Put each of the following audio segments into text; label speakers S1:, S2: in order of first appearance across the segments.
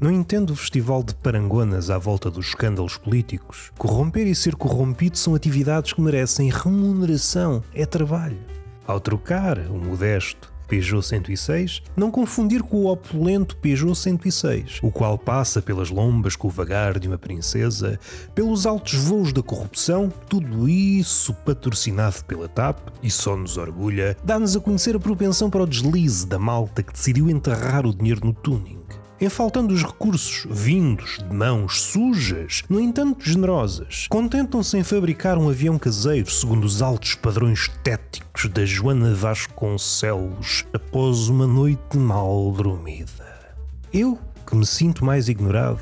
S1: Não entendo o festival de parangonas à volta dos escândalos políticos. Corromper e ser corrompido são atividades que merecem remuneração, é trabalho. Ao trocar o modesto Peugeot 106, não confundir com o opulento Peugeot 106, o qual passa pelas lombas com o vagar de uma princesa, pelos altos voos da corrupção, tudo isso patrocinado pela TAP e só nos orgulha, dá-nos a conhecer a propensão para o deslize da malta que decidiu enterrar o dinheiro no tuning é faltando os recursos vindos de mãos sujas, no entanto generosas, contentam-se em fabricar um avião caseiro segundo os altos padrões estéticos da Joana Vasconcelos após uma noite mal dormida. Eu, que me sinto mais ignorado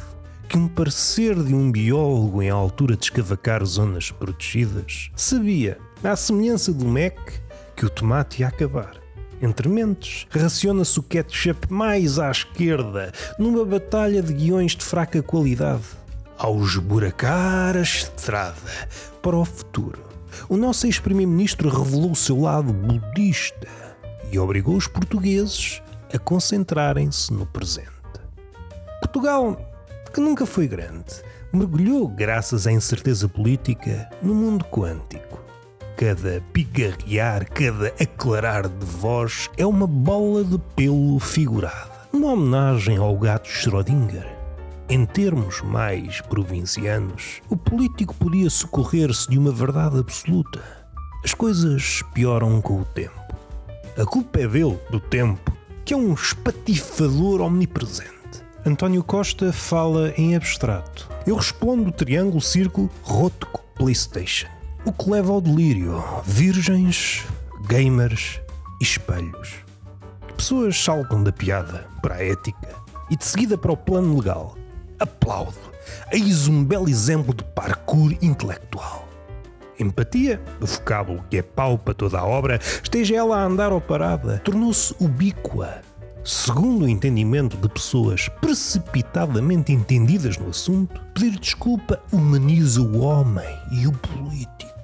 S1: que um parecer de um biólogo em altura de escavacar zonas protegidas, sabia, à semelhança do MEC, que o tomate ia acabar entre mentes, raciona-se o ketchup mais à esquerda, numa batalha de guiões de fraca qualidade. Ao esburacar a estrada para o futuro, o nosso ex-primeiro-ministro revelou o seu lado budista e obrigou os portugueses a concentrarem-se no presente. Portugal, que nunca foi grande, mergulhou, graças à incerteza política, no mundo quântico cada pigarrear, cada aclarar de voz é uma bola de pelo figurada. Uma homenagem ao gato Schrödinger. Em termos mais provincianos, o político podia socorrer-se de uma verdade absoluta. As coisas pioram com o tempo. A culpa é dele, do tempo, que é um espatifador omnipresente. António Costa fala em abstrato. Eu respondo triângulo, círculo, rótico, PlayStation. O que leva ao delírio: virgens, gamers e espelhos. Pessoas saltam da piada para a ética e de seguida para o plano legal. Aplaudo. Eis um belo exemplo de parkour intelectual. Empatia, o vocábulo que é pau para toda a obra, esteja ela a andar ou parada, tornou-se ubíqua. Segundo o entendimento de pessoas precipitadamente entendidas no assunto, pedir desculpa humaniza o homem e o político.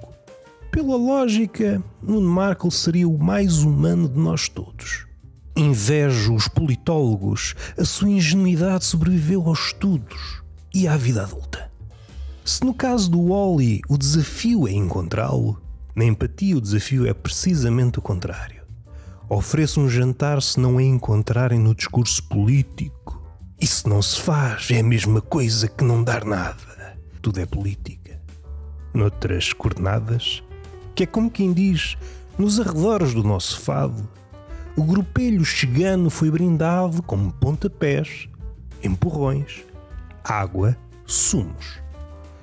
S1: Pela lógica, Nuno Markle seria o mais humano de nós todos. Invejo os politólogos, a sua ingenuidade sobreviveu aos estudos e à vida adulta. Se no caso do Wally o desafio é encontrá-lo, na empatia o desafio é precisamente o contrário. Ofereço um jantar se não é encontrarem no discurso político. Isso não se faz, é a mesma coisa que não dar nada. Tudo é política. Noutras coordenadas, que é como quem diz, nos arredores do nosso fado, o grupelho chegano foi brindado com pontapés, empurrões, água, sumos.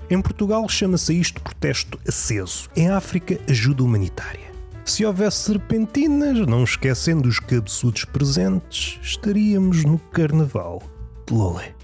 S1: Em Portugal chama-se isto protesto aceso. Em África, ajuda humanitária. Se houvesse serpentinas, não esquecendo os cabeçudos presentes, estaríamos no carnaval de Lolé.